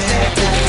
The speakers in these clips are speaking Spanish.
To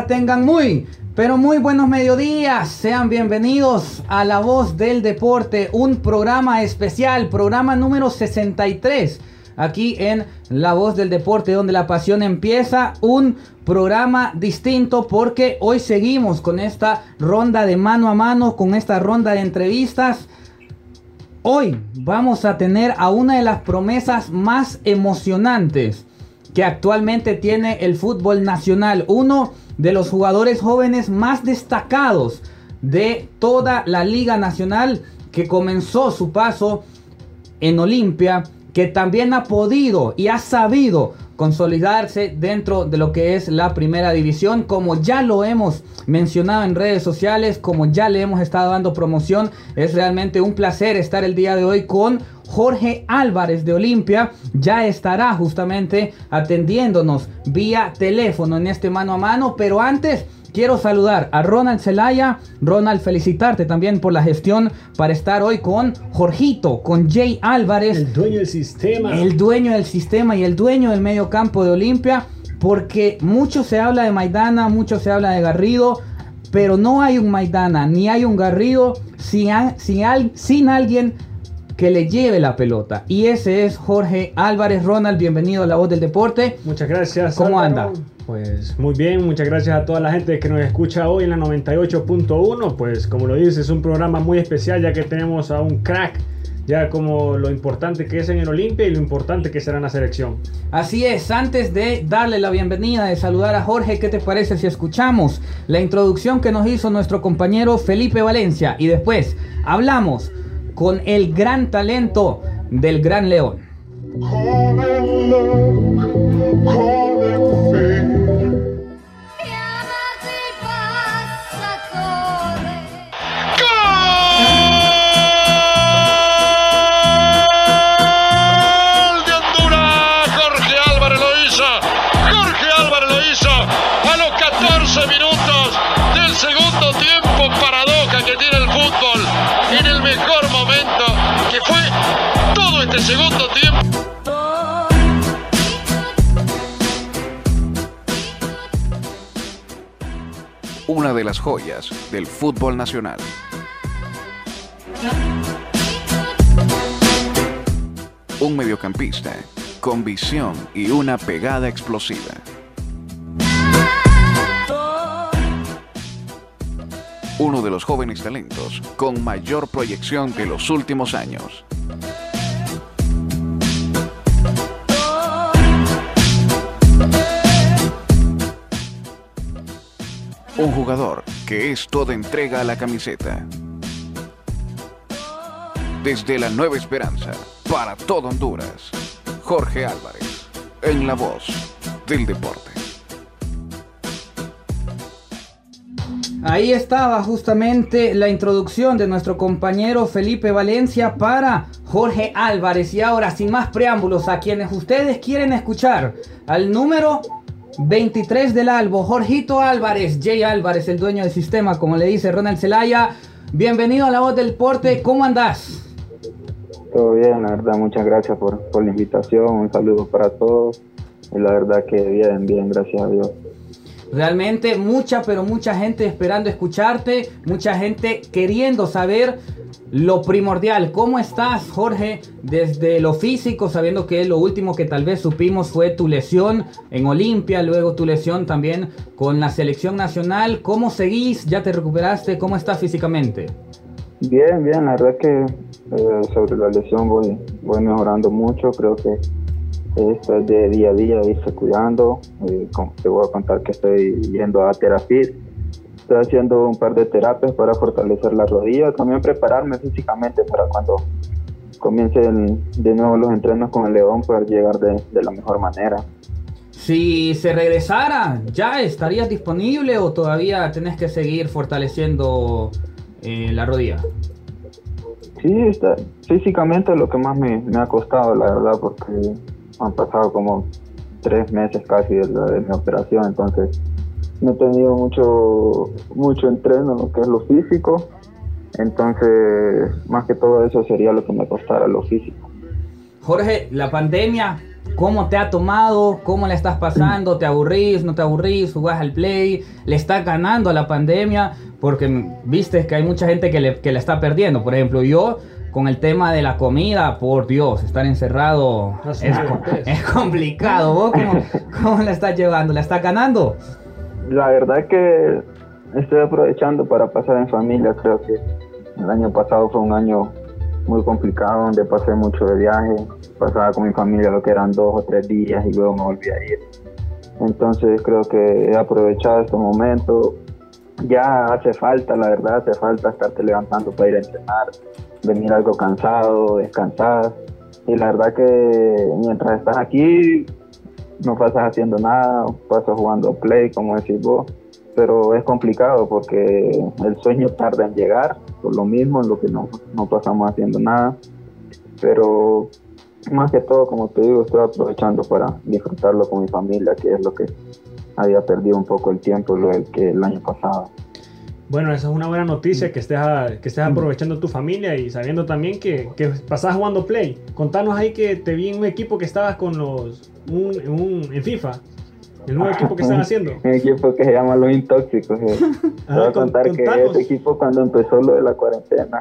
Tengan muy, pero muy buenos mediodías. Sean bienvenidos a La Voz del Deporte, un programa especial, programa número 63. Aquí en La Voz del Deporte, donde la pasión empieza. Un programa distinto porque hoy seguimos con esta ronda de mano a mano, con esta ronda de entrevistas. Hoy vamos a tener a una de las promesas más emocionantes que actualmente tiene el fútbol nacional. Uno de los jugadores jóvenes más destacados de toda la Liga Nacional que comenzó su paso en Olimpia, que también ha podido y ha sabido consolidarse dentro de lo que es la primera división, como ya lo hemos mencionado en redes sociales, como ya le hemos estado dando promoción, es realmente un placer estar el día de hoy con Jorge Álvarez de Olimpia. Ya estará justamente atendiéndonos vía teléfono en este mano a mano, pero antes quiero saludar a Ronald Zelaya. Ronald, felicitarte también por la gestión para estar hoy con Jorgito, con Jay Álvarez. El dueño del sistema. El dueño del sistema y el dueño del medio campo de Olimpia. Porque mucho se habla de Maidana, mucho se habla de Garrido. Pero no hay un Maidana ni hay un Garrido sin, sin, sin alguien que le lleve la pelota. Y ese es Jorge Álvarez Ronald. Bienvenido a La Voz del Deporte. Muchas gracias. ¿Cómo anda? Pues muy bien, muchas gracias a toda la gente que nos escucha hoy en la 98.1. Pues como lo dices, es un programa muy especial ya que tenemos a un crack ya como lo importante que es en el Olimpia y lo importante que será en la selección. Así es, antes de darle la bienvenida, de saludar a Jorge, ¿qué te parece si escuchamos la introducción que nos hizo nuestro compañero Felipe Valencia y después hablamos con el gran talento del Gran León. De las joyas del fútbol nacional. Un mediocampista con visión y una pegada explosiva. Uno de los jóvenes talentos con mayor proyección de los últimos años. Un jugador que es toda entrega a la camiseta. Desde la Nueva Esperanza, para todo Honduras, Jorge Álvarez, en la voz del deporte. Ahí estaba justamente la introducción de nuestro compañero Felipe Valencia para Jorge Álvarez. Y ahora, sin más preámbulos, a quienes ustedes quieren escuchar, al número 23 del Albo, Jorgito Álvarez, Jay Álvarez, el dueño del sistema, como le dice Ronald Zelaya. bienvenido a La Voz del Deporte. ¿Cómo andás? Todo bien, la verdad, muchas gracias por, por la invitación, un saludo para todos y la verdad que bien, bien, gracias a Dios. Realmente mucha, pero mucha gente esperando escucharte, mucha gente queriendo saber lo primordial. ¿Cómo estás, Jorge? Desde lo físico, sabiendo que lo último que tal vez supimos fue tu lesión en Olimpia, luego tu lesión también con la selección nacional. ¿Cómo seguís? ¿Ya te recuperaste? ¿Cómo estás físicamente? Bien, bien, la verdad que eh, sobre la lesión voy, voy mejorando mucho, creo que esto es de día a día, irse cuidando. Eh, como te voy a contar que estoy yendo a terapia. Estoy haciendo un par de terapias para fortalecer la rodilla, también prepararme físicamente para cuando comiencen de nuevo los entrenos con el León poder llegar de, de la mejor manera. Si se regresara, ¿ya estarías disponible o todavía tenés que seguir fortaleciendo eh, la rodilla? Sí, está, físicamente es lo que más me, me ha costado, la verdad, porque han pasado como tres meses casi de, la- de mi operación, entonces no he tenido mucho, mucho entreno en lo que es lo físico, entonces más que todo eso sería lo que me costara lo físico. Jorge, la pandemia, ¿cómo te ha tomado? ¿Cómo la estás pasando? ¿Te aburrís? ¿No te aburrís? ¿Jugás al play? ¿Le está ganando a la pandemia? Porque viste que hay mucha gente que le, que la está perdiendo. Por ejemplo, yo con el tema de la comida, por Dios, estar encerrado Ah, es complicado. ¿Vos cómo, cómo la estás llevando? ¿La estás ganando? La verdad es que estoy aprovechando para pasar en familia, creo que el año pasado fue un año muy complicado donde pasé mucho de viaje, pasaba con mi familia lo que eran dos o tres días y luego me volví a ir. Entonces creo que he aprovechado estos momentos. Ya hace falta, la verdad, hace falta estarte levantando para ir a entrenar, venir algo cansado, descansar. Y la verdad que mientras estás aquí no pasas haciendo nada, pasas jugando play, como decís vos, pero es complicado porque el sueño tarda en llegar, por lo mismo, en lo que no, no pasamos haciendo nada, pero más que todo, como te digo, estoy aprovechando para disfrutarlo con mi familia, que es lo que había perdido un poco el tiempo lo que el año pasado. Bueno, esa es una buena noticia que estés, a- que estés aprovechando tu familia y sabiendo también que, que pasás jugando Play. Contanos ahí que te vi en un equipo que estabas con los. Un, un- en FIFA. El nuevo equipo que están haciendo. Un equipo que se llama Los Intóxicos. eh. Te voy a con- contar que contanos. ese equipo cuando empezó lo de la cuarentena,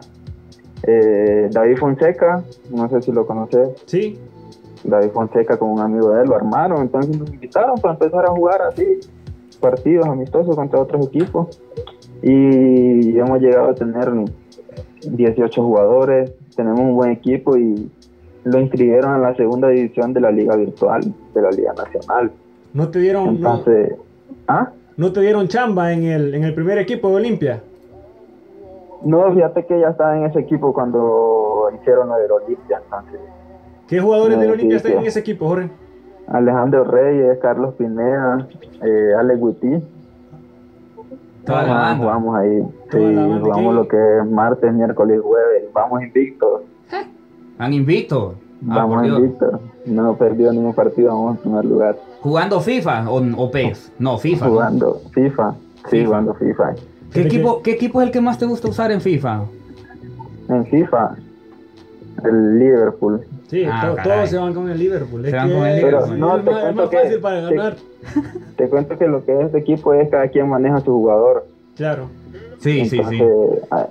eh, David Fonseca, no sé si lo conoces, Sí, David Fonseca con un amigo de él lo armaron, entonces nos invitaron para empezar a jugar así, partidos amistosos contra otros equipos. Y hemos llegado a tener 18 jugadores, tenemos un buen equipo y lo inscribieron en la segunda división de la liga virtual, de la liga nacional. no te dieron. No, ¿ah? no te dieron chamba en el, en el primer equipo de Olimpia. No, fíjate que ya estaba en ese equipo cuando hicieron lo del Olimpia, entonces ¿Qué jugadores del Olimpia están en ese equipo, Jorge? Alejandro Reyes, Carlos Pineda, eh, Alex Guití. Toda la banda. Jugamos ahí, Toda sí, jugamos lo que es martes, miércoles y jueves. Vamos invictos, Han invicto. Ah, vamos invictos. No hemos perdido ningún partido, vamos en primer lugar. ¿Jugando FIFA o, o PES? No, FIFA. ¿no? Jugando FIFA, sí, FIFA. jugando FIFA. ¿Qué ¿De qué? equipo, ¿Qué equipo es el que más te gusta usar en FIFA? En FIFA, el Liverpool. Sí, Ah, to- caray. todos se van con el Liverpool. Se Es van que con el es- Liverpool. es Pero no, te más, es cuento más que- fácil para te- ganar. Te cuento que lo que es este equipo es cada quien maneja a su jugador. Claro. Sí, sí, sí.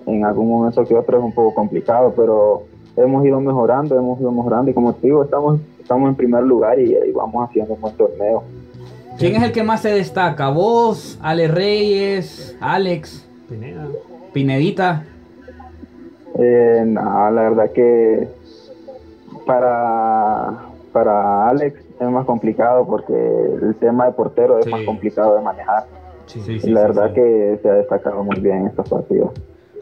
En algún momento que otro es un poco complicado, pero hemos ido mejorando, hemos ido mejorando y como te digo, estamos, estamos en primer lugar y, y vamos haciendo un buen torneo. ¿Quién es el que más se destaca? ¿Vos, Ale Reyes, Alex, Pineda. Pinedita? Eh, no, la verdad que para, para Alex es más complicado porque el tema de portero es Sí. más complicado de manejar. Sí, sí, y la sí, verdad sí. que se ha destacado muy bien en estos partidos.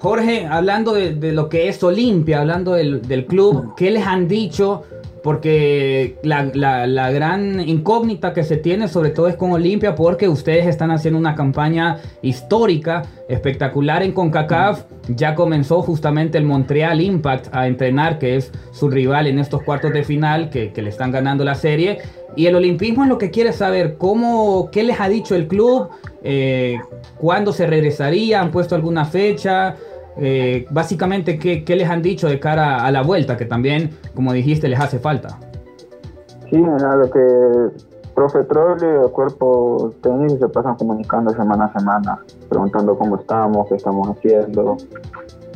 Jorge, hablando de, de lo que es Olimpia, hablando del, del club, ¿qué les han dicho? Porque la, la- gran incógnita que se tiene sobre todo es con Olimpia porque ustedes están haciendo una campaña histórica, espectacular en CONCACAF. Ya comenzó justamente el Montreal Impact a entrenar, que es su rival en estos cuartos de final, que, que le están ganando la serie. Y el olimpismo es lo que quiere saber, cómo, qué les ha dicho el club, eh, cuándo se regresaría, han puesto alguna fecha. Eh, básicamente, ¿qué, qué les han dicho de cara a la vuelta? Que también, como dijiste, les hace falta. Sí, mira, lo que profe Troll y el cuerpo técnico se pasan comunicando semana a semana, preguntando cómo estamos, qué estamos haciendo,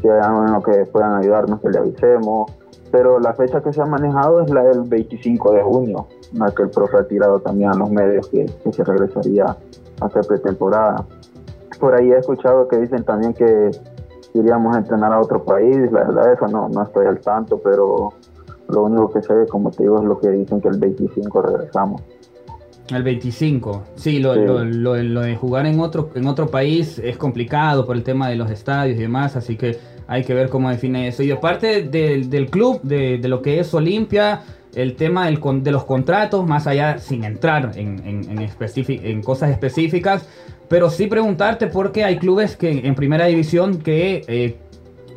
si hay algo en lo que puedan ayudarnos, que le avisemos. Pero la fecha que se ha manejado es la del 25 de junio, la que el profe ha tirado también a los medios que, que se regresaría a hacer pretemporada. Por ahí he escuchado que dicen también que iríamos a entrenar a otro país, la verdad eso no, no estoy al tanto, pero lo único que sé, como te digo, es lo que dicen que el 25 regresamos. El 25. Sí, lo, Sí. lo- lo- lo de jugar en otro, en otro país es complicado por el tema de los estadios y demás, así que hay que ver cómo define eso. Y aparte del, del club, de, de lo que es Olimpia, el tema del con- de los contratos, más allá sin entrar en, en, en en cosas específicas, pero sí preguntarte por qué hay clubes que en primera división que eh,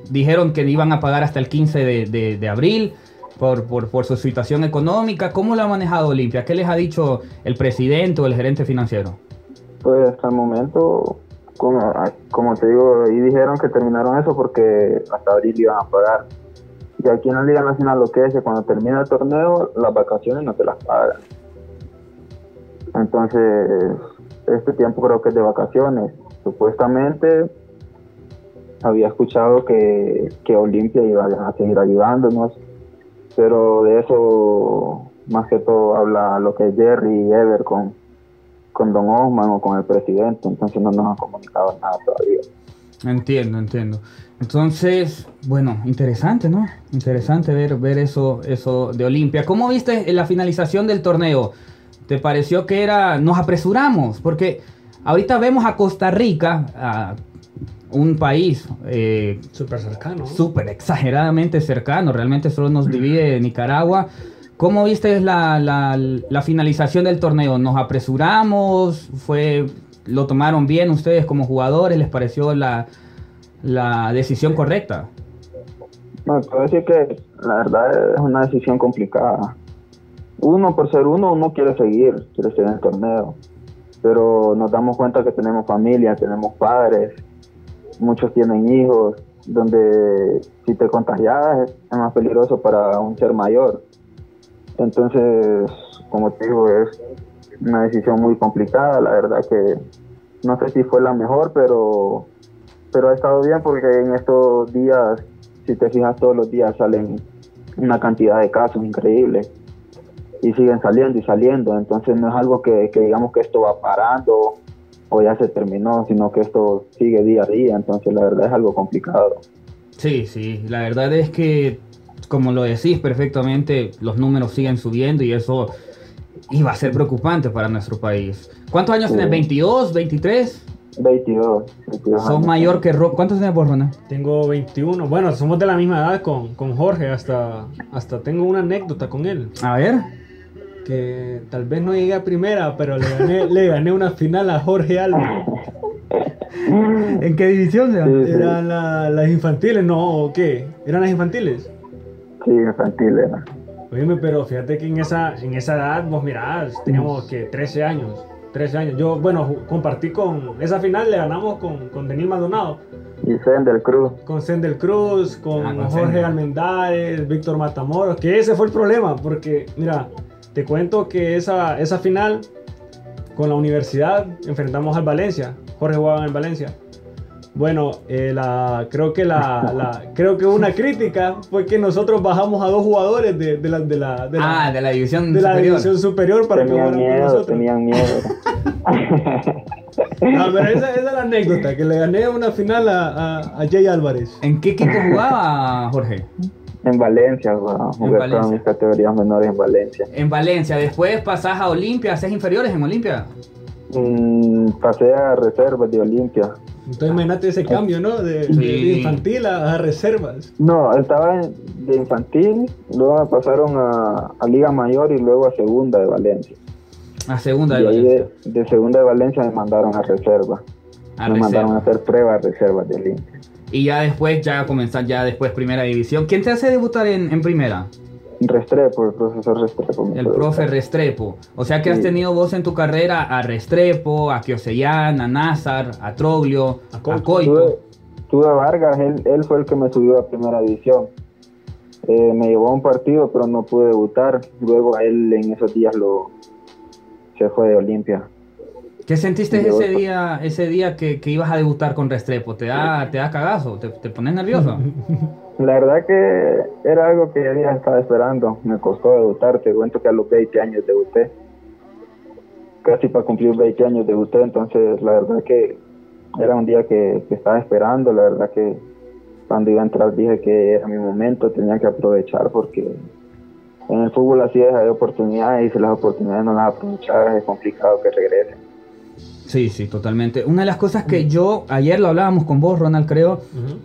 dijeron que iban a pagar hasta el 15 de, de- de abril por, por, por su situación económica. ¿Cómo lo ha manejado Olimpia? ¿Qué les ha dicho el presidente o el gerente financiero? Pues hasta el momento, como, como te digo, y dijeron que terminaron eso porque hasta abril iban a pagar. Y aquí en la Liga Nacional lo que es que cuando termina el torneo, las vacaciones no te las pagan. Entonces, este tiempo creo que es de vacaciones. Supuestamente había escuchado que, que Olimpia iba a seguir ayudándonos, pero de eso más que todo habla lo que es Jerry y Ever con, con Don Osman o con el presidente, entonces no nos han comunicado nada todavía. Entiendo, entiendo. Entonces, bueno, interesante, ¿no? Interesante ver, ver eso, eso de Olimpia. ¿Cómo viste la finalización del torneo? ¿Te pareció que era, nos apresuramos? Porque ahorita vemos a Costa Rica, a un país eh, Súper cercano. súper exageradamente cercano, realmente solo nos divide Nicaragua. ¿Cómo viste la, la- la finalización del torneo? ¿Nos apresuramos? ¿Fue, ¿Lo tomaron bien ustedes como jugadores? ¿Les pareció la, la decisión correcta? No, puedo decir que la verdad es una decisión complicada. Uno, por ser uno, uno quiere seguir, quiere seguir en el torneo. Pero nos damos cuenta que tenemos familia, tenemos padres, muchos tienen hijos, donde si te contagias es más peligroso para un ser mayor. Entonces, como te digo, es una decisión muy complicada. La verdad que no sé si fue la mejor, pero, pero ha estado bien porque en estos días, si te fijas, todos los días salen una cantidad de casos increíbles y siguen saliendo y saliendo. Entonces no es algo que, que digamos que esto va parando o ya se terminó, sino que esto sigue día a día. Entonces la verdad es algo complicado. Sí, sí, la verdad es que, como lo decís perfectamente, los números siguen subiendo y eso iba a ser preocupante para nuestro país. ¿Cuántos años Sí. tienes? ¿22? ¿23? 22. 22 Sos años. mayor que Ro. ¿Cuántos tienes vos, Rona? Tengo 21. Bueno, somos de la misma edad con, con Jorge. Hasta, hasta tengo una anécdota con él. A ver. Que tal vez no llegué a primera, pero le gané, le gané una final a Jorge Alba. ¿En qué división se Sí, sí. Eran la- las infantiles, no, ¿qué? ¿Eran las infantiles? Sí, infantil era. Oíme, pero fíjate que en esa, en esa edad, vos mirás, teníamos que 13 años. 13 años. Yo, bueno, compartí con. Esa final le ganamos con, con Denis Maldonado. Y Zen del Cruz. Con Sendel Cruz, con Ah, con Jorge Sendel. Almendares, Víctor Matamoros. Que ese fue el problema, porque, mira, te cuento que esa, esa final con la universidad enfrentamos al Valencia. Jorge jugaba en Valencia. Bueno, eh, la, creo que la, la- creo que una crítica fue que nosotros bajamos a dos jugadores de, de la, de la, de la- ah, de la división de la superior. división superior para que Tenían con miedo, nosotros. tenían miedo. No, pero esa, esa es la anécdota, que le gané una final a, a, a Jay Álvarez. ¿En qué equipo jugaba Jorge? En Valencia, jugué Valencia. todas mis categorías menores en Valencia. En Valencia. Después pasás a Olimpia, haces inferiores en Olimpia. Mm, pasé a reservas de Olimpia. Entonces imagínate ese cambio, ¿no? De, infantil a, a reservas. No, estaba en- de infantil, luego me pasaron a, a Liga Mayor y luego a Segunda de Valencia. A segunda de y ahí Valencia. de, de Segunda de Valencia me mandaron a reserva. A me mandaron a hacer pruebas de reservas de Olimpia. Y ya después, ya comenzar ya después primera división. ¿Quién te hace debutar en, en primera? Restrepo, el profesor Restrepo. El profe. Restrepo. O sea que has tenido vos en tu carrera a Restrepo, a Kiosellán, a Nazar, a Troglio, A a Coito. Coito. Tuve, tuve a Vargas, él, él fue el que me subió a primera división. Eh, me llevó a un partido, pero no pude debutar. Luego a él en esos días lo se fue de Olimpia. ¿Qué sentiste Yo- ese día, ese día que, que ibas a debutar con Restrepo? ¿Te da, te da cagazo? ¿Te, te pones nervioso? La verdad que era algo que ya estaba esperando. Me costó debutar. Te cuento que a los 20 años debuté. Casi para cumplir 20 años debuté. Entonces, la verdad que era un día que, que estaba esperando. La verdad que cuando iba a entrar dije que era mi momento. Tenía que aprovechar porque en el fútbol así es, hay oportunidades y si las oportunidades no las aprovechas es complicado que regresen. Sí, sí, totalmente. Una de las cosas que yo, ayer lo hablábamos con vos, Ronald, creo,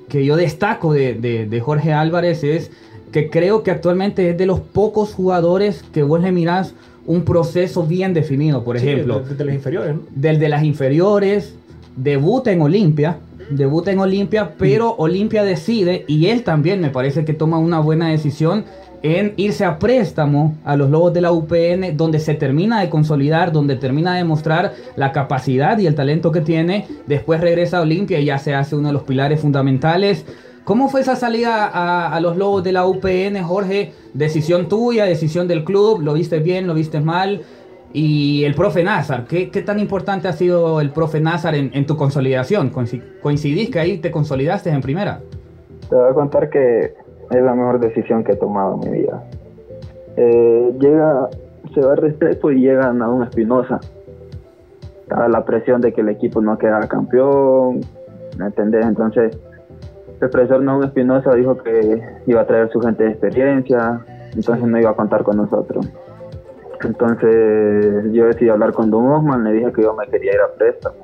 que yo destaco de, de- de Jorge Álvarez es que creo que actualmente es de los pocos jugadores que vos le mirás un proceso bien definido. Por Sí, ejemplo, de, de las inferiores, ¿no? del de las inferiores, debuta en Olimpia, debuta en Olimpia, pero Olimpia decide, y él también me parece que toma una buena decisión en irse a préstamo a los Lobos de la UPN, donde se termina de consolidar, donde termina de mostrar la capacidad y el talento que tiene, después regresa a Olimpia y ya se hace uno de los pilares fundamentales. ¿Cómo fue esa salida a, los Lobos de la UPN, Jorge? Decisión tuya, decisión del club, ¿lo viste bien, lo viste mal? Y el profe Nazar, ¿qué, qué tan importante ha sido el profe Nazar en, en tu consolidación? Coinci- ¿Coincidís que ahí te consolidaste en primera? Te voy a contar que es la mejor decisión que he tomado en mi vida. Eh, llega, se va Restrepo y llega a Espinosa. Estaba la presión de que el equipo no quedaba campeón, ¿me entendés? Entonces, el profesor Naum Espinosa dijo que iba a traer su gente de experiencia, entonces no iba a contar con nosotros. Entonces yo decidí hablar con Don Osman, le dije que yo me quería ir a préstamo.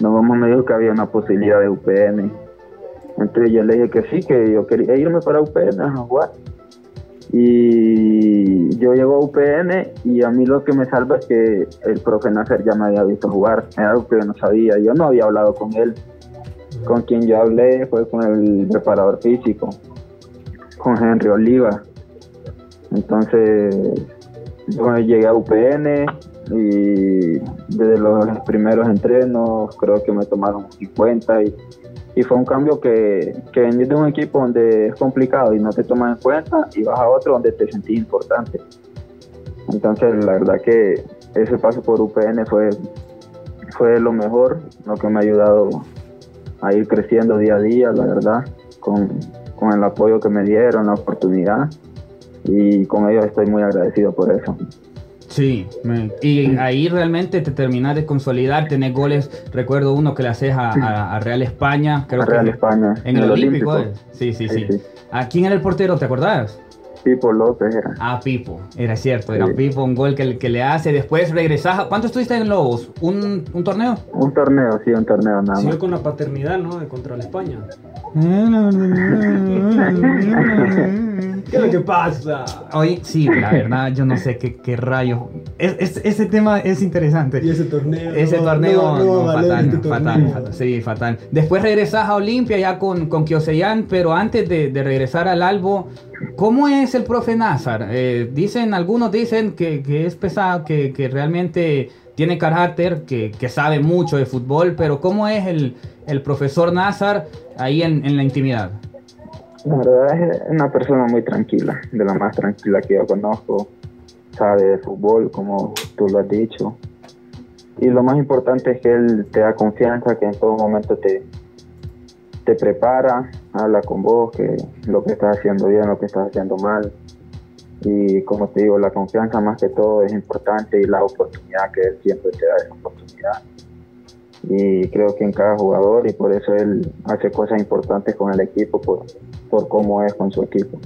Don me dijo que había una posibilidad de UPN. Entonces yo le dije que sí, que yo quería irme para UPN a jugar. Y yo llego a UPN y a mí lo que me salva es que el profe Nasser ya me había visto jugar. Era algo que yo no sabía. Yo no había hablado con él. Con quien yo hablé fue con el preparador físico, con Henry Oliva. Entonces yo llegué a UPN y desde los primeros entrenos creo que me tomaron en cuenta y, y fue un cambio que, que venir de un equipo donde es complicado y no te toman en cuenta y vas a otro donde te sentís importante. Entonces la verdad que ese paso por UPN fue, fue lo mejor, lo que me ha ayudado a ir creciendo día a día, la verdad, con, con el apoyo que me dieron, la oportunidad y con ellos estoy muy agradecido por eso. Sí, y ahí realmente te terminas de consolidar, tenés goles, recuerdo uno que le haces a, a- a Real España, creo A Real que España, en el, Olímpico. Sí, sí, sí, Sí, sí. ¿A quién era el portero? ¿Te acordás? Pipo López era. Ah, Pipo, era cierto, era Sí. Pipo, un gol que, que le hace, después regresás. a- ¿Cuánto estuviste en Lobos? ¿Un, un torneo? Un torneo, sí, un torneo nada más. con la paternidad, ¿no? De contra la España. ¿Qué es lo que pasa? Oye, sí, la verdad, yo no sé qué, qué rayo. Es, es- ese tema es interesante. Y ese torneo. Ese no, torneo, no, no, no, vale, fatal, este fatal, torneo. fatal, sí, fatal. Después regresas a Olimpia ya con, con Kioseyan, pero antes de, de regresar al Albo, ¿cómo es el profe Nazar? Eh, dicen, algunos dicen que, que es pesado, que, que realmente tiene carácter, que, que sabe mucho de fútbol, pero ¿cómo es el, el profesor Nazar ahí en, en la intimidad? La verdad es una persona muy tranquila, de la más tranquila que yo conozco. Sabe de fútbol, como tú lo has dicho. Y lo más importante es que él te da confianza, que en todo momento te, te prepara, habla con vos, que lo que estás haciendo bien, lo que estás haciendo mal. Y como te digo, la confianza más que todo es importante y la oportunidad que él siempre te da esa oportunidad. Y creo que en cada jugador y por eso él hace cosas importantes con el equipo por, por cómo es con su equipo.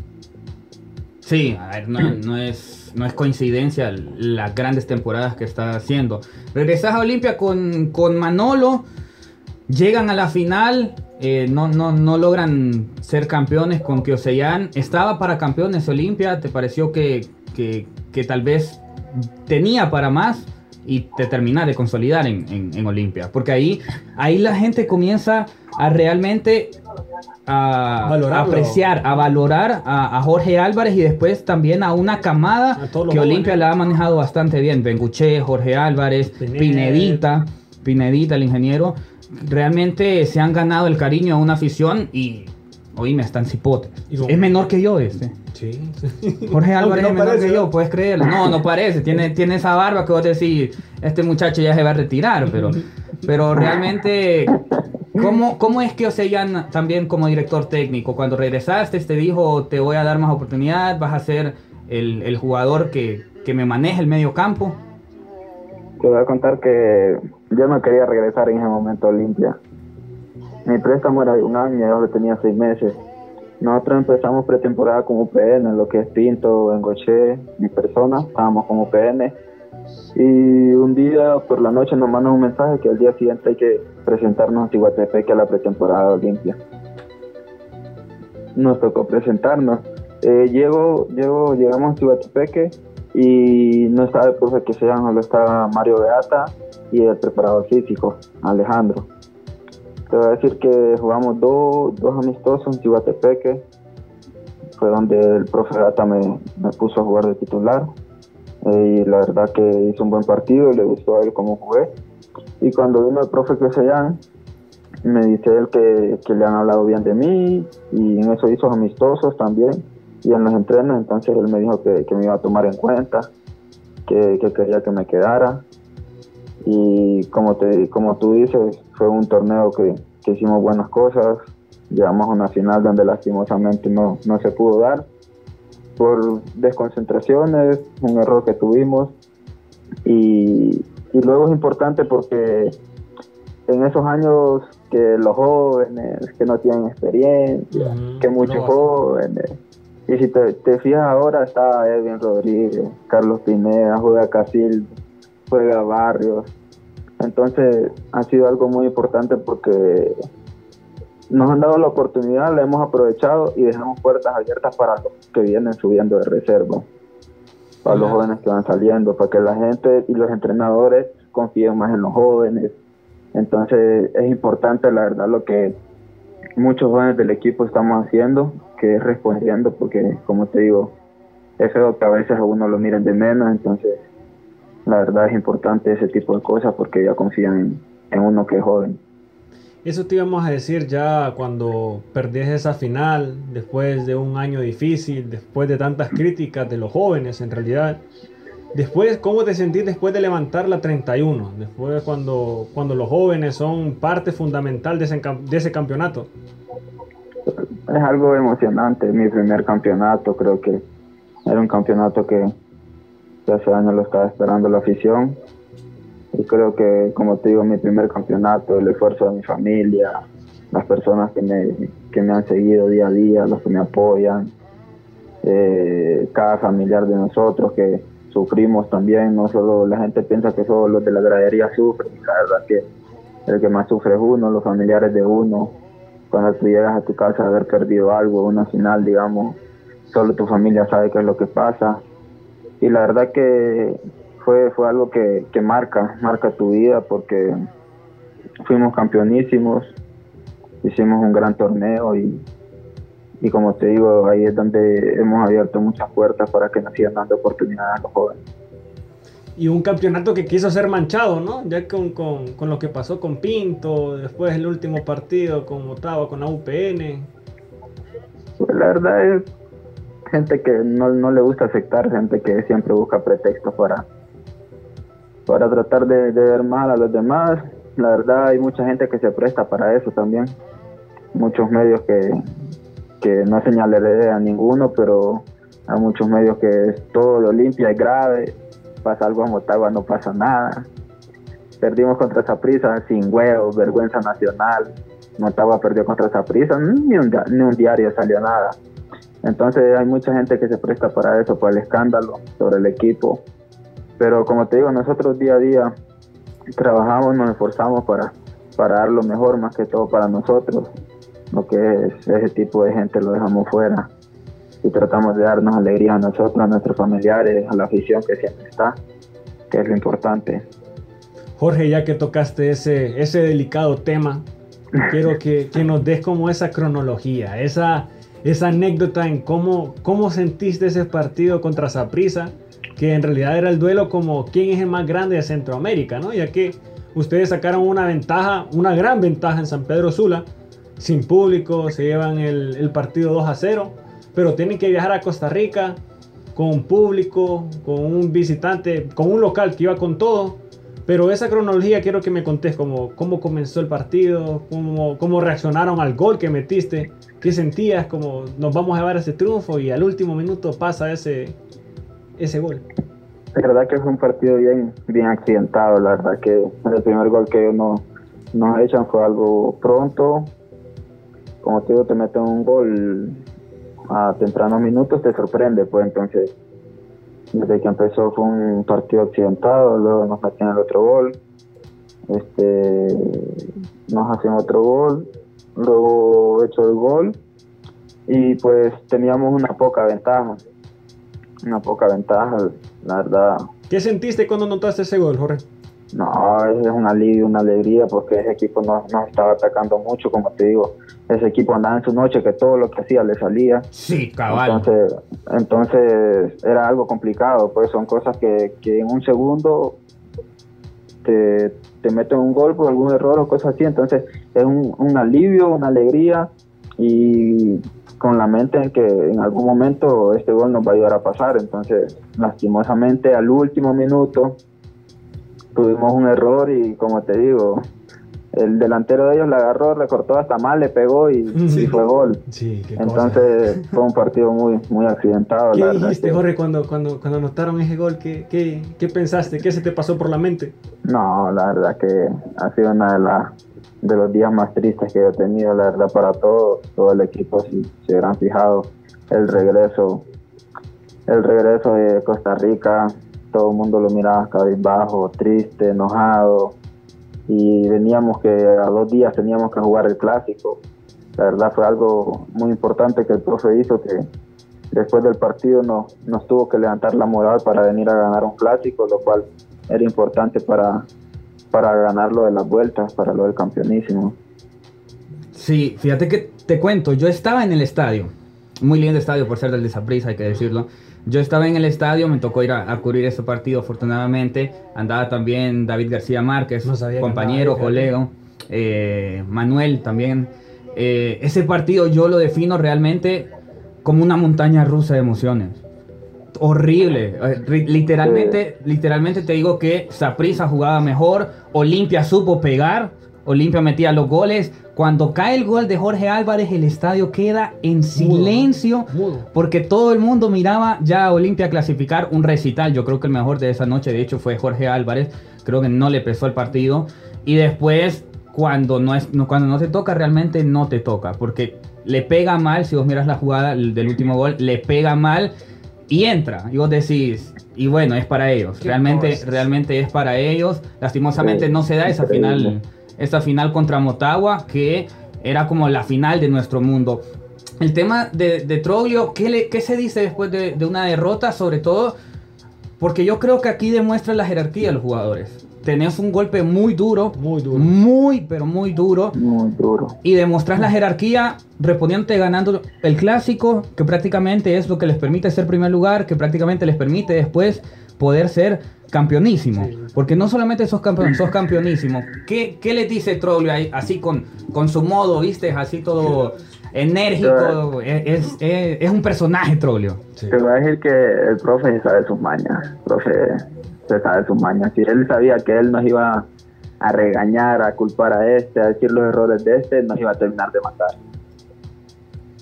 Sí, a ver, no, no es, no es coincidencia las grandes temporadas que está haciendo. Regresas a Olimpia con, con Manolo, llegan a la final, eh, no, no, no logran ser campeones con Kioseyan. Estaba para campeones Olimpia, ¿te pareció que, que, que tal vez tenía para más? Y te termina de consolidar en, en, en Olimpia. Porque ahí, ahí la gente comienza a realmente a, a apreciar, a valorar a, a Jorge Álvarez y después también a una camada A que Olimpia la ha manejado bastante bien. Benguché, Jorge Álvarez. Pinedita, Pinedita, el ingeniero. Realmente se han ganado el cariño a una afición y, oíme, están cipotes. Es menor que yo este. Sí. Jorge Álvarez es no menor parece, que yo, puedes creerlo. No, no parece. Tiene, tiene esa barba que vos decís, este muchacho ya se va a retirar, pero, pero realmente, ¿cómo, ¿cómo es que Ocean también como director técnico, cuando regresaste, te dijo, te voy a dar más oportunidad, vas a ser el, el jugador que, que me maneje el medio campo? Te voy a contar que yo no quería regresar en ese momento a Olimpia. Mi préstamo era de un año, yo lo tenía seis meses. Nosotros empezamos pretemporada con UPN, lo que es Pinto, Bengoche, mi persona, estábamos con UPN. Y un día por la noche nos mandan un mensaje que al día siguiente hay que presentarnos a Ciguatepeque a la pretemporada Olimpia. Nos tocó presentarnos. Eh, llego, llego, llegamos a Ciguatepeque y no estaba el profe que sea, solo estaba Mario Beata y el preparador físico, Alejandro. Te voy a decir que jugamos dos, dos amistosos en Cihuatepeque. Fue donde el profe Beata me, me puso a jugar de titular. Eh, y la verdad que hizo un buen partido, le gustó a él cómo jugué. Y cuando vino el profe Quesellán, me dice él que, que le han hablado bien de mí y en eso hizo amistosos también y en los entrenos entonces él me dijo que, que me iba a tomar en cuenta que, que quería que me quedara. Y como te como tú dices fue un torneo que, que hicimos buenas cosas llegamos a una final donde lastimosamente no, no se pudo dar por desconcentraciones un error que tuvimos. Y, y luego es importante porque en esos años que los jóvenes que no tienen experiencia, que muchos no jóvenes. Y si te, te fijas ahora está Edwin Rodríguez, Carlos Pineda, juega Casil, juega Barrios. Entonces ha sido algo muy importante porque nos han dado la oportunidad, la hemos aprovechado y dejamos puertas abiertas para los que vienen subiendo de reserva, para los jóvenes que van saliendo, para que la gente y los entrenadores confíen más en los jóvenes. Entonces es importante, la verdad, lo que muchos jóvenes del equipo estamos haciendo, que es respondiendo, porque como te digo, es feo que a veces a uno lo miren de menos, entonces la verdad es importante ese tipo de cosas porque ya confían en, uno que es joven. Eso te íbamos a decir ya cuando perdés esa final, después de un año difícil, después de tantas críticas de los jóvenes en realidad. Después, ¿cómo te sentís después de levantar la 31? Después cuando, cuando los jóvenes son parte fundamental de ese, de ese campeonato. Es algo emocionante, mi primer campeonato, creo que era un campeonato que, hace años lo estaba esperando la afición. Y creo que, como te digo, mi primer campeonato, el esfuerzo de mi familia, las personas que me, que me han seguido día a día, los que me apoyan, eh, cada familiar de nosotros que sufrimos también, no solo la gente piensa que solo los de la gradería sufren, la verdad que el que más sufre es uno, los familiares de uno, cuando tú llegas a tu casa haber perdido algo, una final, digamos, solo tu familia sabe qué es lo que pasa. Y la verdad que fue, fue algo que, que marca, marca tu vida porque fuimos campeonísimos, hicimos un gran torneo y, y como te digo, ahí es donde hemos abierto muchas puertas para que nos sigan dando oportunidades a los jóvenes. Y un campeonato que quiso ser manchado, ¿no? Ya con, con, con lo que pasó con Pinto, después el último partido con Motagua, con la UPN. Pues la verdad es gente que no, no le gusta aceptar, gente que siempre busca pretextos para, para tratar de, de ver mal a los demás. La verdad hay mucha gente que se presta para eso también. Muchos medios que, que no señalaré a ninguno, pero hay muchos medios que es todo de Olimpia es grave, pasa algo a Motagua, no pasa nada. Perdimos contra Saprissa sin huevos, vergüenza nacional. Motagua perdió contra Saprissa, ni un, ni un diario salió nada. Entonces hay mucha gente que se presta para eso, para el escándalo sobre el equipo. Pero como te digo, nosotros día a día trabajamos, nos esforzamos para, para dar lo mejor, más que todo para nosotros. Lo que es ese tipo de gente lo dejamos fuera y tratamos de darnos alegría a nosotros, a nuestros familiares, a la afición que siempre está, que es lo importante. Jorge, ya que tocaste ese, ese delicado tema, quiero que, que nos des como esa cronología, esa, esa anécdota en cómo, cómo sentiste ese partido contra Saprissa, que en realidad era el duelo como quién es el más grande de Centroamérica, ¿no? Ya que ustedes sacaron una ventaja, una gran ventaja en San Pedro Sula, sin público, se llevan el, el partido 2 a 0, pero tienen que viajar a Costa Rica con un público, con un visitante, con un local que iba con todo. Pero esa cronología quiero que me contés como cómo comenzó el partido, cómo, cómo reaccionaron al gol que metiste, qué sentías, como nos vamos a llevar ese triunfo y al último minuto pasa ese, ese gol. La verdad que fue un partido bien, bien accidentado, la verdad que el primer gol que ellos no, nos echan fue algo pronto. Como te digo, te meten un gol a tempranos minutos, te sorprende, pues entonces desde que empezó fue un partido accidentado, luego nos meten el otro gol, este nos hacen otro gol, luego hecho el gol y pues teníamos una poca ventaja, una poca ventaja, la verdad. ¿Qué sentiste cuando notaste ese gol, Jorge? No, es un alivio, una alegría, porque ese equipo no nos estaba atacando mucho, como te digo. Ese equipo andaba en su noche, que todo lo que hacía le salía. Sí, cabal. Entonces, entonces era algo complicado, pues son cosas que, que en un segundo te, te meten un gol por algún error o cosas así. Entonces es un, un alivio, una alegría y con la mente en que en algún momento este gol nos va a ayudar a pasar. Entonces, lastimosamente, al último minuto tuvimos un error y como te digo, el delantero de ellos la agarró, recortó hasta mal, le pegó y, Sí. y fue gol. Sí, qué cosa. Entonces fue un partido muy muy accidentado. ¿Qué la verdad dijiste, Jorge, cuando, cuando, cuando anotaron ese gol? ¿Qué, qué, qué pensaste? ¿Qué se te pasó por la mente? No, la verdad que ha sido una de las de los días más tristes que he tenido, la verdad, para todo, todo el equipo, si se hubieran fijado, el regreso, el regreso de Costa Rica, todo el mundo lo miraba cabizbajo, triste, enojado, y veníamos que a dos días teníamos que jugar el clásico. La verdad fue algo muy importante que el profe hizo, que después del partido nos, nos tuvo que levantar la moral para venir a ganar un clásico, lo cual era importante para, para ganar lo de las vueltas, para lo del campeonísimo. Sí, fíjate que te cuento, yo estaba en el estadio. Muy lindo estadio por ser del Desaprisa, hay que decirlo. Yo estaba en el estadio, me tocó ir a, a cubrir ese partido afortunadamente. Andaba también David García Márquez, No compañero, andaba colega. eh, Manuel también. Eh, ese partido yo lo defino realmente como una montaña rusa de emociones. Horrible. Eh, Literalmente, literalmente te digo que Saprissa jugaba mejor, Olimpia supo pegar, Olimpia metía los goles. Cuando cae el gol de Jorge Álvarez, el estadio queda en silencio. Mudo. Porque todo el mundo miraba ya a Olimpia clasificar un recital. Yo creo que el mejor de esa noche, de hecho, fue Jorge Álvarez. Creo que no le pesó el partido. Y después, cuando no, es, cuando no te toca, realmente no te toca. Porque le pega mal, si vos miras la jugada del último gol, le pega mal y entra. Y vos decís, y bueno, es para ellos. Realmente, cosas. realmente es para ellos. Lastimosamente no se da esa final, esa final contra Motagua, que era como la final de nuestro mundo. El tema de, de Troglio, ¿qué, le- qué se dice después de, de una derrota? Sobre todo, porque yo creo que aquí demuestra la jerarquía de los jugadores. Tenés un golpe muy duro, Muy duro. muy, pero muy duro. Muy duro. Y demostrás la jerarquía respondiente ganando el clásico, que prácticamente es lo que les permite ser primer lugar, que prácticamente les permite después poder ser campeonísimo. Porque no solamente sos campeón, sos campeonísimo. ¿Qué, qué le dice Troglio ahí, así con, con su modo, viste? Así todo enérgico. Es, es- es- es un personaje, Troglio. Sí. Te voy a decir que el profe se sabe sus mañas. El profe se sabe sus mañas. Si él sabía que él nos iba a regañar, a culpar a este, a decir los errores de este, nos iba a terminar de matar.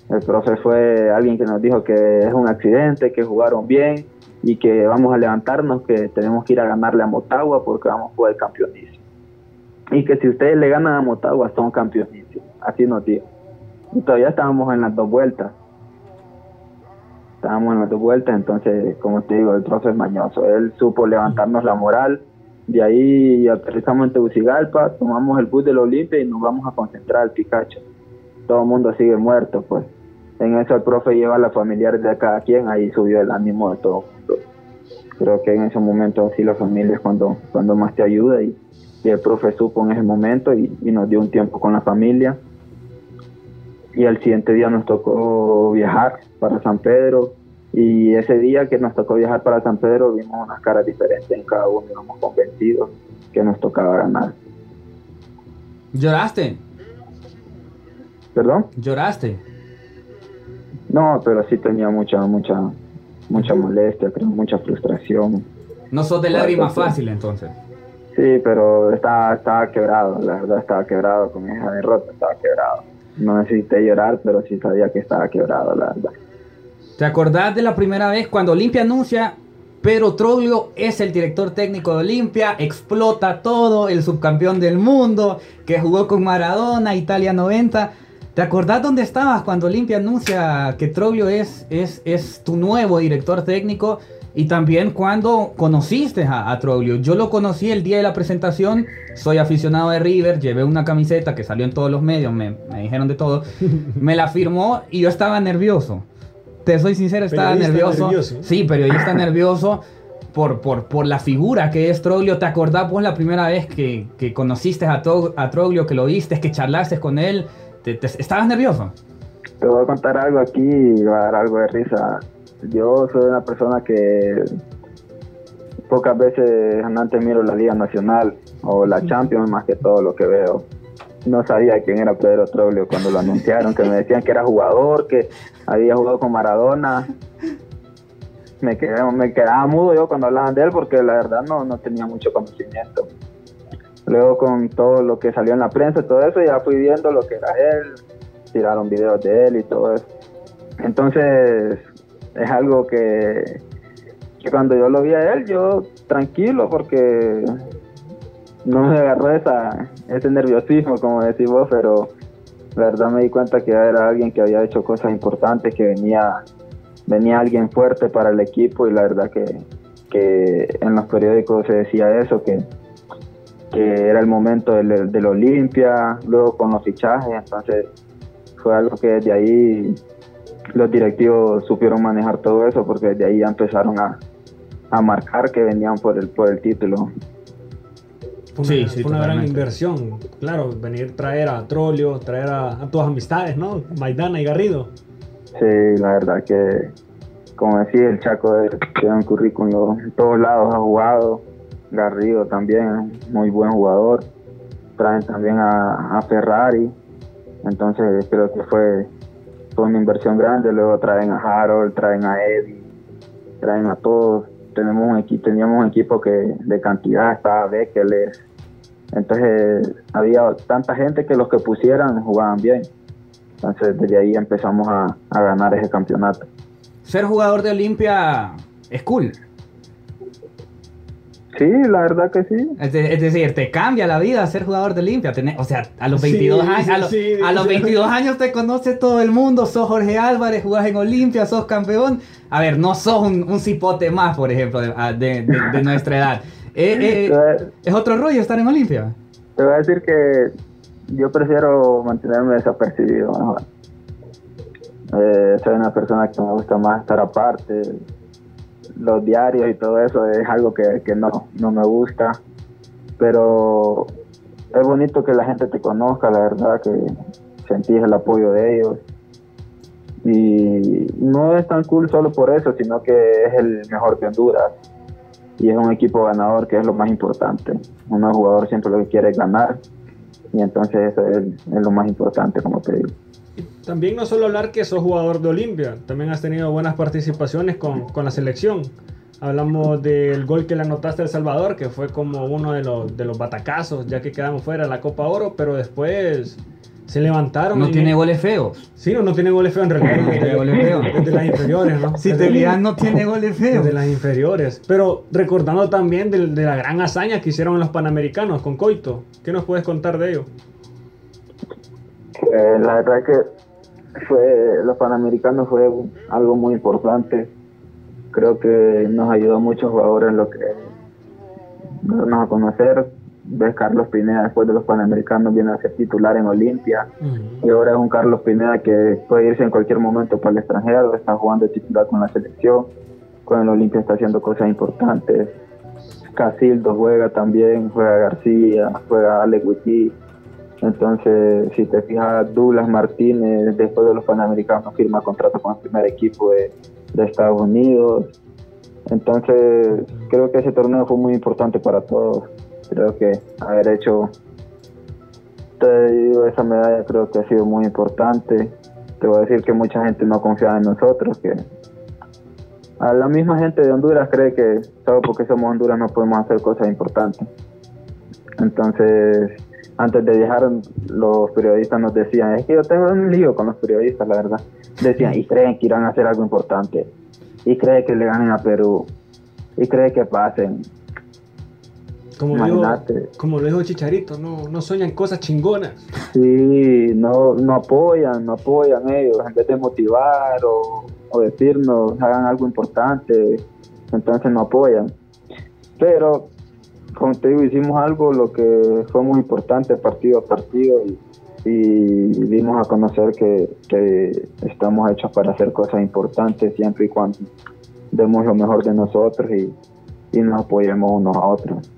El profe fue alguien que nos dijo que es un accidente, que jugaron bien y que vamos a levantarnos, que tenemos que ir a ganarle a Motagua porque vamos a jugar campeonísimo. Y que si ustedes le ganan a Motagua son campeonísimos. Así nos dijo. Y todavía estábamos en las dos vueltas estábamos en las dos vueltas, entonces, como te digo, el profe es mañoso. Él supo levantarnos la moral. De ahí aterrizamos en Tegucigalpa, tomamos el bus de la Olimpia y nos vamos a concentrar al Picacho. Todo el mundo sigue muerto, pues. En eso el profe lleva a los familiares de cada quien, ahí subió el ánimo de todo. Creo que en ese momento así la familia es cuando, cuando más te ayuda y, y el profe supo en ese momento y, y nos dio un tiempo con la familia y al siguiente día nos tocó viajar para San Pedro y ese día que nos tocó viajar para San Pedro vimos unas caras diferentes en cada uno, íbamos convencidos que nos tocaba ganar. ¿Lloraste? ¿Perdón? ¿Lloraste? No, pero sí tenía mucha, mucha, mucha molestia, creo, mucha frustración. No sos de lágrimas fácil entonces. Sí, pero estaba, estaba quebrado, la verdad estaba quebrado con esa derrota, estaba quebrado. No necesité llorar, pero sí sabía que estaba quebrado, la verdad. ¿Te acordás de la primera vez cuando Olimpia anuncia Pedro Troglio es el director técnico de Olimpia, explota todo, el subcampeón del mundo, que jugó con Maradona, Italia 90? ¿Te acordás dónde estabas cuando Olimpia anuncia que Troglio es, es, es tu nuevo director técnico? Y también cuando conociste a, a Troglio. Yo lo conocí el día de la presentación, soy aficionado de River, llevé una camiseta que salió en todos los medios, me, me dijeron de todo, me la firmó y yo estaba nervioso. Te soy sincero, estaba nervioso. nervioso. Sí, periodista nervioso por, por, por la figura que es Troglio. ¿Te acordás vos la primera vez que, que conociste a, Tro- a Troglio, que lo viste, que charlaste con él? ¿Te, te- estabas nervioso? Te voy a contar algo aquí y va a dar algo de risa. Yo soy una persona que pocas veces antes miro la Liga Nacional o la Champions más que todo lo que veo. No sabía quién era Pedro Troglio cuando lo anunciaron, que me decían que era jugador, que había jugado con Maradona. Me, quedé, me quedaba mudo yo cuando hablaban de él porque la verdad no, no tenía mucho conocimiento. Luego con todo lo que salió en la prensa y todo eso, ya fui viendo lo que era él, tiraron videos de él y todo eso. Entonces, es algo que, cuando yo lo vi a él, yo tranquilo porque no me agarró esa, ese nerviosismo, como decís vos, pero la verdad me di cuenta que era alguien que había hecho cosas importantes, que venía, venía alguien fuerte para el equipo y la verdad que, que en los periódicos se decía eso, que, que era el momento del, del Olimpia, luego con los fichajes, entonces fue algo que desde ahí los directivos supieron manejar todo eso porque desde ahí ya empezaron a, a marcar que venían por el, por el título. Fue una, Sí, sí, fue una gran inversión. Claro, venir traer a Trolio, traer a, a tus amistades, ¿no? Maidana y Garrido. Sí, la verdad que, como decía, el Chaco tiene un currículum en todos lados, ha jugado. Garrido también, muy buen jugador. Traen también a, Ferrari. Entonces creo que fue, fue una inversión grande. Luego traen a Harold, traen a Eddie, traen a todos. Tenemos un equipo, teníamos un equipo que de cantidad, estaba Bekeles. Entonces había tanta gente que los que pusieran jugaban bien. Entonces desde ahí empezamos a, a ganar ese campeonato. Ser jugador de Olimpia es cool. Sí, la verdad que sí. Es, de- es decir, te cambia la vida ser jugador de Olimpia. O sea, a los Sí, 22 años, a, los- sí, a los sí. 22 años te conoce todo el mundo. Sos Jorge Álvarez, jugás en Olimpia, sos campeón. A ver, no sos un, un cipote más, por ejemplo, de, nuestra edad. Eh, eh, es otro rollo estar en Olimpia. te voy a decir que yo prefiero mantenerme desapercibido. mejor. Eh, soy una persona que me gusta más estar aparte. Los diarios y todo eso es algo que, que no, no me gusta. Pero es bonito que la gente te conozca, la verdad, que sentís el apoyo de ellos. Y no es tan cool solo por eso, sino que es el mejor de Honduras. Y es un equipo ganador, que es lo más importante. Un jugador siempre lo que quiere es ganar. Y entonces eso es, es lo más importante, como te digo. También no solo hablar que sos jugador de Olimpia, también has tenido buenas participaciones con, con la selección. Hablamos del gol que le anotaste a El Salvador, que fue como uno de los, de los batacazos, ya que quedamos fuera de la Copa Oro, pero después se levantaron. No tiene goles feos. Sí, no, no tiene goles feos en realidad. No tiene goles feos. Desde las inferiores, ¿no? Si te miras, no tiene goles feos. Desde las inferiores. Pero recordando también del- de, la gran hazaña que hicieron los panamericanos con Coito. ¿Qué nos puedes contar de ello? Eh, la verdad que fue los panamericanos fue algo muy importante. Creo que nos ayudó muchos jugadores en lo que darnos a conocer. Ves Carlos Pineda después de los panamericanos viene a ser titular en Olimpia y ahora es un Carlos Pineda que puede irse en cualquier momento para el extranjero, está jugando titular con la selección, con el Olimpia está haciendo cosas importantes. Casildo juega también, juega García, juega Alex Witty. Entonces, si te fijas, Douglas Martínez, después de los Panamericanos, firma contrato con el primer equipo de, Estados Unidos. Entonces, creo que ese torneo fue muy importante para todos. Creo que haber hecho esa medalla creo que ha sido muy importante. Te voy a decir que mucha gente no confiaba en nosotros, que a la misma gente de Honduras cree que solo porque somos Honduras no podemos hacer cosas importantes. Entonces, antes de viajar, los periodistas nos decían, es que yo tengo un lío con los periodistas, la verdad. Decían, y creen que irán a hacer algo importante. Y creen que le ganen a Perú. Y creen que pasen. Como lo, como lo dijo Chicharito, no, no sueñan cosas chingonas. Sí, no, no apoyan, no apoyan ellos, en vez de motivar o, o decirnos hagan algo importante, entonces no apoyan. Pero, como te digo, hicimos algo lo que fue muy importante partido a partido y, y dimos a conocer que, que estamos hechos para hacer cosas importantes siempre y cuando demos lo mejor de nosotros y, y nos apoyemos unos a otros.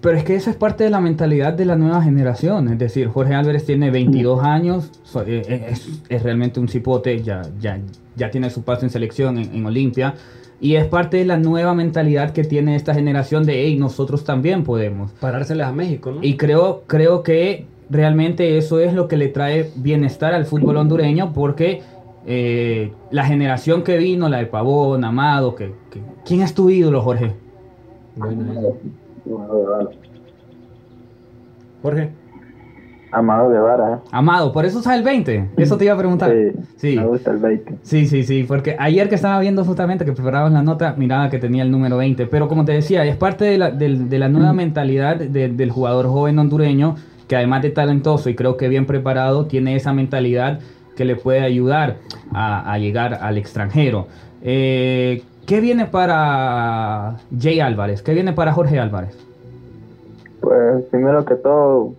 Pero es que esa es parte de la mentalidad de la nueva generación. Es decir, Jorge Álvarez tiene 22 años, so- eh, eh, es, es realmente un cipote, ya, ya, ya tiene su paso en selección en, en Olimpia. Y es parte de la nueva mentalidad que tiene esta generación de, hey, nosotros también podemos. Parárseles a México, ¿no? Y creo, creo que realmente eso es lo que le trae bienestar al fútbol hondureño porque eh, la generación que vino, la de Pavón, Amado, que, que- ¿quién es tu ídolo, Jorge? Bueno, Jorge, Amado Guevara, ¿eh? Amado, por eso usa el 20. Eso te iba a preguntar. Sí, Sí. me gusta el 20. Sí, sí, sí, porque ayer que estaba viendo justamente que preparabas la nota, miraba que tenía el número 20, pero como te decía, es parte de la, del- de la nueva mentalidad de- del jugador joven hondureño, que además de talentoso y creo que bien preparado, tiene esa mentalidad que le puede ayudar a, a llegar al extranjero. Eh, ¿Qué viene para Jay Álvarez? ¿Qué viene para Jorge Álvarez? Pues primero que todo,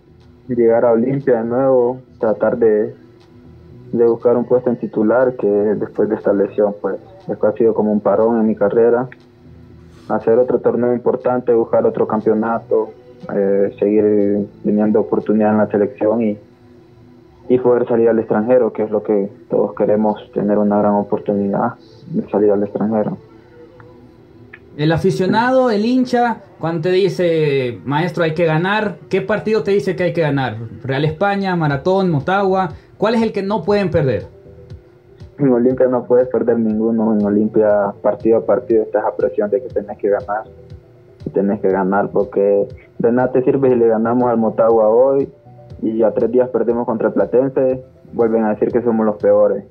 llegar a Olimpia de nuevo, tratar de, de buscar un puesto en titular, que después de esta lesión, pues esto ha sido como un parón en mi carrera. Hacer otro torneo importante, buscar otro campeonato, eh, seguir teniendo oportunidad en la selección y, y poder salir al extranjero, que es lo que todos queremos, tener una gran oportunidad de salir al extranjero. El aficionado, el hincha, cuando te dice, maestro, hay que ganar, ¿qué partido te dice que hay que ganar? Real España, Maratón, Motagua, ¿cuál es el que no pueden perder? En Olimpia no puedes perder ninguno. En Olimpia, partido a partido, estás a presión de que tenés que ganar. Tenés que ganar porque de nada te sirve si le ganamos al Motagua hoy y a tres días perdemos contra el Platense. Vuelven a decir que somos los peores.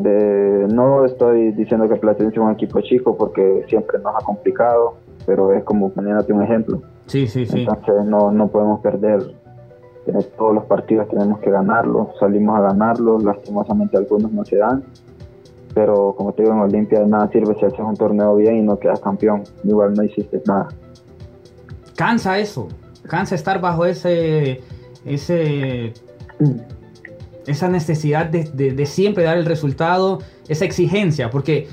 No estoy diciendo que Platense es un equipo chico porque siempre nos ha complicado, pero es como poniéndote un ejemplo. Sí, sí, sí. Entonces no, no podemos perder. Eh, Todos los partidos tenemos que ganarlos, salimos a ganarlos, lastimosamente algunos no se dan. Pero como te digo, en Olimpia de nada sirve si haces un torneo bien y no quedas campeón. Igual no hiciste nada. Cansa eso, cansa estar bajo ese, ese, esa necesidad de, de- de siempre dar el resultado, esa exigencia, porque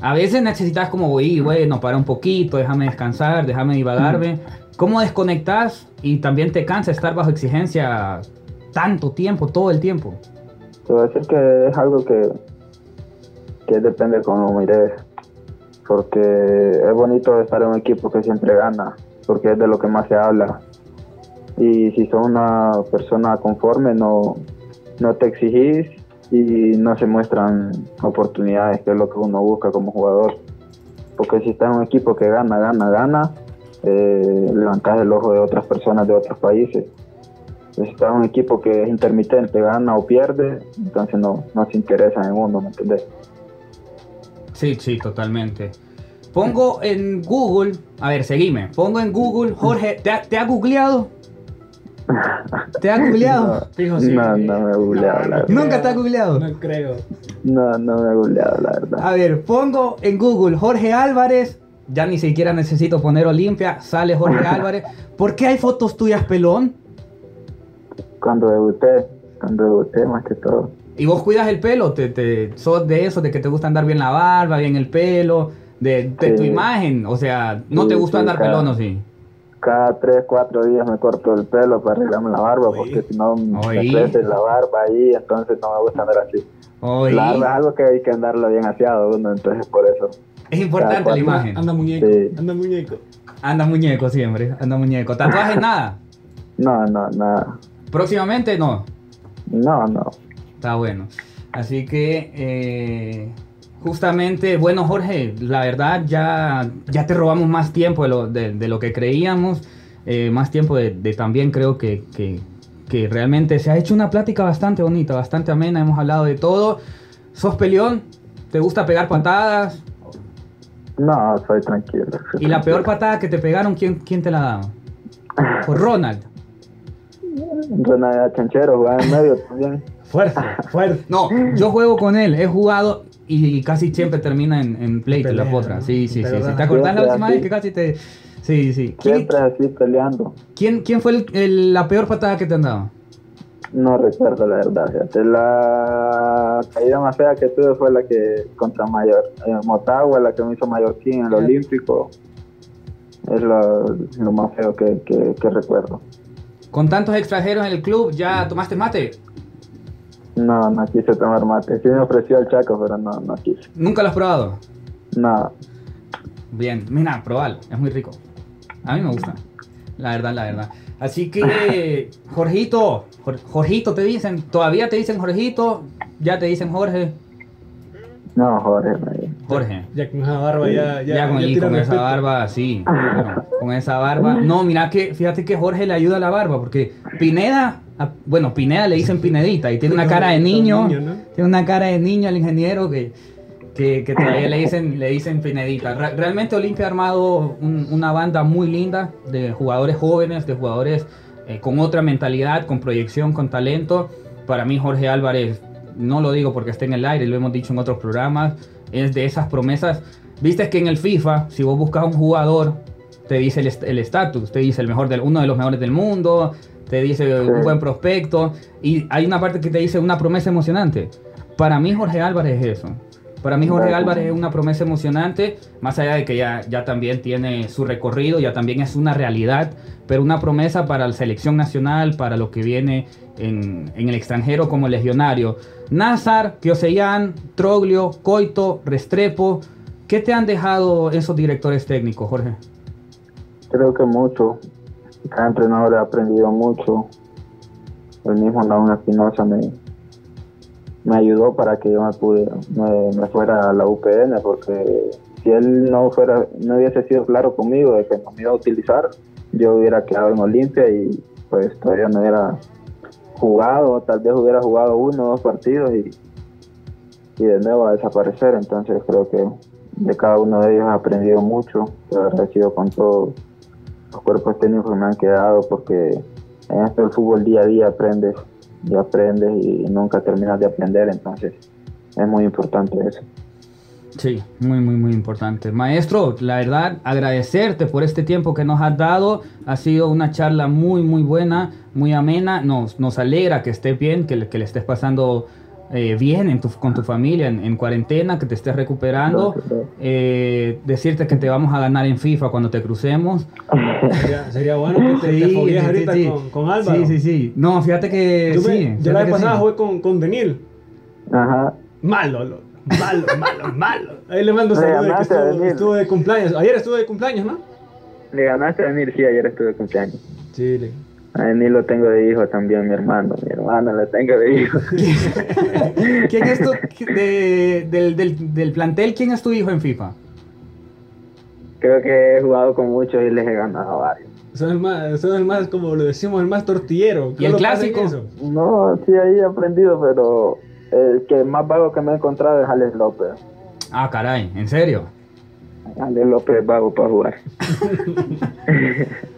a veces necesitas como, "Oye, bueno, para un poquito, déjame descansar, déjame divagarme. ¿Cómo desconectas y también te cansa estar bajo exigencia tanto tiempo, todo el tiempo? Te voy a decir que es algo que, que depende de cómo mires. Porque es bonito estar en un equipo que siempre gana, porque es de lo que más se habla. Y si sos una persona conforme, no, no te exigís y no se muestran oportunidades, que es lo que uno busca como jugador. Porque si estás en un equipo que gana, gana, gana, eh, levantás el ojo de otras personas de otros países. Si estás en un equipo que es intermitente, gana o pierde, entonces no, no se interesan en uno, ¿me entendés? Sí, sí, totalmente. Pongo en Google, a ver, seguime. Pongo en Google, Jorge, ¿te ha, te ha googleado? ¿Te ha googleado? Fijo, sí. No, no me he googleado, la verdad. ¿Nunca te ha googleado? No creo. No, no me he googleado, la verdad. A ver, pongo en Google Jorge Álvarez. Ya ni siquiera necesito poner Olimpia. Sale Jorge Álvarez. ¿Por qué hay fotos tuyas pelón? Cuando debuté, cuando debuté más que todo. Y vos cuidas el pelo. Te, te, sos de eso, de que te gusta andar bien la barba, bien el pelo. De, de tu imagen. O sea, no Sí, te gusta sí, andar claro. pelón, ¿o sí? Cada tres, cuatro días me corto el pelo para arreglarme la barba, porque si no me crece la barba ahí, entonces no me gusta andar así. Oí, La barba es algo que hay que andarlo bien aseado uno, entonces por eso. es importante la imagen. Anda muñeco, Sí. anda muñeco. Anda muñeco siempre. Anda muñeco. Tatuajes nada. No, no, nada. Próximamente no. No, no. Está bueno. Así que, eh, justamente, bueno, Jorge, la verdad ya, ya te robamos más tiempo de lo, de, de lo que creíamos, eh, más tiempo de, de también creo que, que, que realmente se ha hecho una plática bastante bonita, bastante amena, hemos hablado de todo. ¿Sos peleón? ¿Te gusta pegar patadas? No, soy tranquilo. soy ¿Y la peor patada que te pegaron, quién, quién te la dado? Por Ronald. Ronald Chanchero jugaba en medio también. Fuerte, fuerte. No, yo juego con él, he jugado y casi siempre termina en, en pleito la Pelea, potra. ¿no? Sí, sí, sí. ¿Te sí. acordás? ¿Te acordás la última vez que casi te... Sí, sí. ¿Quién, Siempre así peleando. quién, quién fue el- el- la peor patada que te han dado? No recuerdo la verdad. fíjate. La caída más fea que tuve fue la que contra Mayor. eh, Motagua, la que me hizo Mallorquín en el Olímpico. Es lo, lo más feo que, que, que recuerdo. Con tantos extranjeros en el club, ¿ya tomaste mate? No, no quise tomar mate. Sí me ofreció el Chaco, pero no, no quise. ¿Nunca lo has probado? No, Bien, mira, probalo, es muy rico. A mí me gusta, la verdad, la verdad. Así que, Jorgito, Jor- Jorgito te dicen, todavía te dicen Jorgito, ya te dicen Jorge, no, Jorge. Jorge. Ya con esa barba ya. Ya, Ya, con, ya y tira con esa respeto. barba, sí. bueno, con esa barba. No, mira que, fíjate que Jorge le ayuda a la barba, porque Pineda, a- bueno, Pineda le dicen Pinedita y tiene una cara de niño. Niño, ¿no? Tiene una cara de niño al ingeniero que, que, que todavía le dicen, le dicen Pinedita. Re- realmente Olimpia ha armado un- una banda muy linda de jugadores jóvenes, de jugadores eh, con otra mentalidad, con proyección, con talento. Para mí Jorge Álvarez, no lo digo porque esté en el aire, lo hemos dicho en otros programas, es de esas promesas. Viste que en el FIFA, si vos buscas un jugador, te dice el est- el estatus, te dice el mejor del, uno de los mejores del mundo, te dice un buen prospecto, y hay una parte que te dice una promesa emocionante. Para mí Jorge Álvarez es eso. Para mí Jorge. Álvarez es una promesa emocionante, más allá de que ya, ya también tiene su recorrido, ya también es una realidad, pero una promesa para la selección nacional, para lo que viene en, en el extranjero como legionario. Nazar, Kioseyan, Troglio, Coito, Restrepo, ¿qué te han dejado esos directores técnicos, Jorge? Creo que mucho. Cada entrenador ha aprendido mucho. El mismo Naun Espinosa me, me ayudó para que yo me, pude, me, me fuera a la UPN, porque si él no fuera no hubiese sido claro conmigo de que no me iba a utilizar, yo hubiera quedado en Olimpia y pues todavía no hubiera jugado, tal vez hubiera jugado uno o dos partidos y, y de nuevo a desaparecer. Entonces creo que de cada uno de ellos he aprendido mucho, estoy agradecido con todos los cuerpos técnicos que me han quedado porque en esto del fútbol día a día aprendes y aprendes y nunca terminas de aprender, entonces es muy importante eso. Sí, muy, muy, muy importante. Maestro, la verdad, agradecerte por este tiempo que nos has dado. Ha sido una charla muy, muy buena, muy amena. Nos, nos alegra que estés bien, que, que le estés pasando eh, bien en tu- con tu familia en, en cuarentena, que te estés recuperando. Eh, decirte que te vamos a ganar en FIFA cuando te crucemos. Sería, sería bueno que te, te foguees ahorita Con, con Álvaro. Sí, sí, sí. No, fíjate que sí. me- yo la vez pasada sí. jugué con, con Denil. Ajá. Malo, lo- malo, malo, malo. Ahí le mando saludos de que ganaste a estuvo, Denil. estuvo de cumpleaños. Ayer estuvo de cumpleaños, ¿no? Le ganaste a venir, sí, ayer estuve de cumpleaños. Sí, le- A Emil lo tengo de hijo también, mi hermano. Mi hermano lo tengo de hijo. ¿Quién es tu, de- del, del, del plantel, quién es tu hijo en FIFA? Creo que he jugado con muchos y les he ganado a varios. Son el más, son el más, como lo decimos, el más tortillero. ¿Y el clásico? No, sí, ahí he aprendido, pero el que más vago que me he encontrado es Alex López. Ah, caray, ¿en serio? Alex López vago para jugar.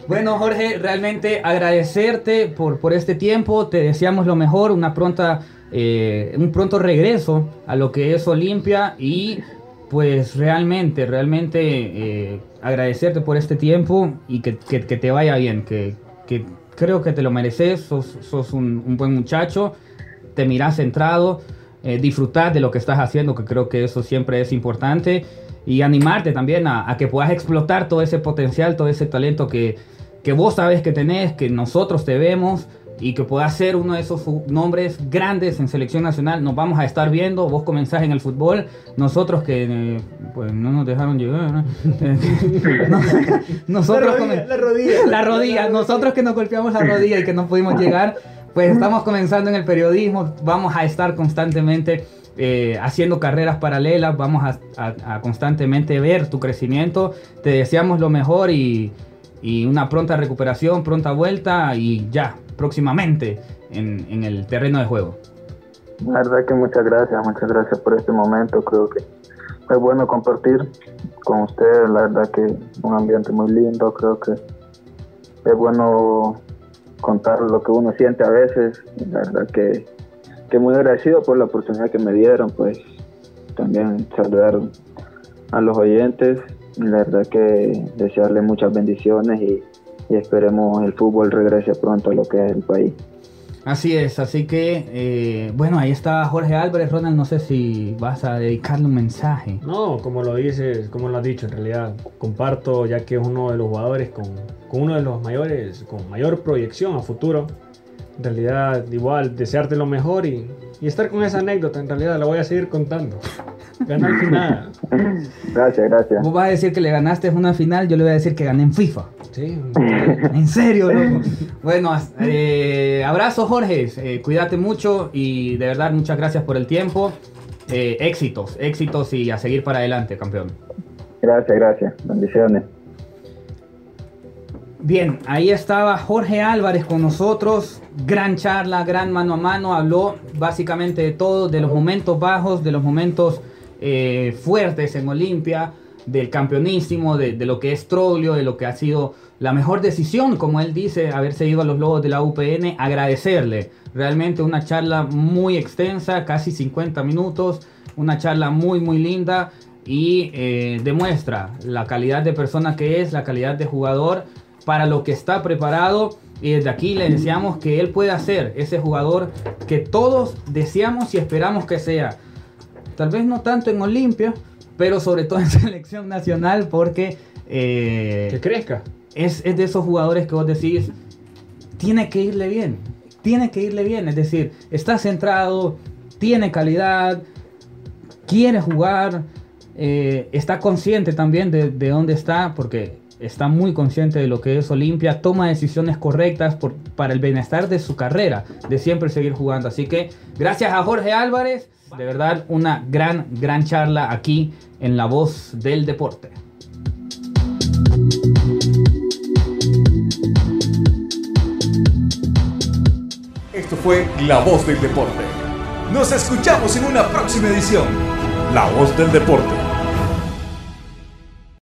Bueno, Jorge, realmente agradecerte por, por este tiempo. Te deseamos lo mejor, una pronta, eh, un pronto regreso a lo que es Olimpia y pues realmente, realmente eh, agradecerte por este tiempo y que, que- te vaya bien, que, que creo que te lo mereces, sos, sos un, un buen muchacho, te mirás centrado, eh, disfrutar de lo que estás haciendo, que creo que eso siempre es importante, y animarte también a, a que puedas explotar todo ese potencial, todo ese talento que, que vos sabes que tenés, que nosotros te vemos y que puedas ser uno de esos nombres grandes en selección nacional. Nos vamos a estar viendo, vos comenzás en el fútbol, nosotros que eh, pues no nos dejaron llegar, ¿no? No- nosotros La rodilla, la rodilla. la rodilla, nosotros que nos golpeamos la rodilla y que no pudimos llegar, Pues estamos comenzando en el periodismo, vamos a estar constantemente eh, haciendo carreras paralelas, vamos a, constantemente ver tu crecimiento. Te deseamos lo mejor y, y una pronta recuperación, pronta vuelta y ya, próximamente en, en el terreno de juego. La verdad que muchas gracias, muchas gracias por este momento. Creo que es bueno compartir con ustedes. La verdad que un ambiente muy lindo. Creo que es bueno contar lo que uno siente a veces. La verdad que, que muy agradecido por la oportunidad que me dieron. Pues también saludar a los oyentes. Y La verdad que desearles muchas bendiciones y, y esperemos el fútbol regrese pronto a lo que es el país. Así es, así que eh, bueno, ahí está Jorge Álvarez. Ronald, no sé si vas a dedicarle un mensaje. No, como lo dices, como lo has dicho, en realidad comparto ya que es uno de los jugadores con, con uno de los mayores, con mayor proyección a futuro. En realidad, igual, desearte lo mejor y, y estar con esa anécdota, en realidad la voy a seguir contando. Ganar final. Gracias, gracias. Vos vas a decir que le ganaste una final, yo le voy a decir que gané en FIFA. Sí, En serio, loco. Bueno, eh, abrazo Jorge, eh, cuídate mucho y de verdad muchas gracias por el tiempo. Eh, éxitos, éxitos y a seguir para adelante, campeón. Gracias, gracias. Bendiciones. Bien, ahí estaba Jorge Álvarez con nosotros. Gran charla, gran mano a mano. Habló básicamente de todo, de los momentos bajos, de los momentos eh, fuertes en Olimpia, del campeonísimo, de, lo que es Troglio, de lo que ha sido la mejor decisión, como él dice, haberse ido a los Lobos de la UPN. Agradecerle. Realmente una charla muy extensa, casi 50 minutos. Una charla muy, muy linda y eh, demuestra la calidad de persona que es, la calidad de jugador para lo que está preparado y desde aquí le deseamos que él pueda ser ese jugador que todos deseamos y esperamos que sea. Tal vez no tanto en Olimpia, pero sobre todo en selección nacional porque eh, que crezca. es, es de esos jugadores que vos decís, tiene que irle bien, tiene que irle bien, es decir, está centrado, tiene calidad, quiere jugar, eh, está consciente también de, de dónde está, porque está muy consciente de lo que es Olimpia, toma decisiones correctas para el bienestar de su carrera, de siempre seguir jugando. Así que gracias a Jorge Álvarez, de verdad una gran, gran charla aquí en La Voz del Deporte. Esto fue La Voz del Deporte. Nos escuchamos en una próxima edición. La Voz del Deporte.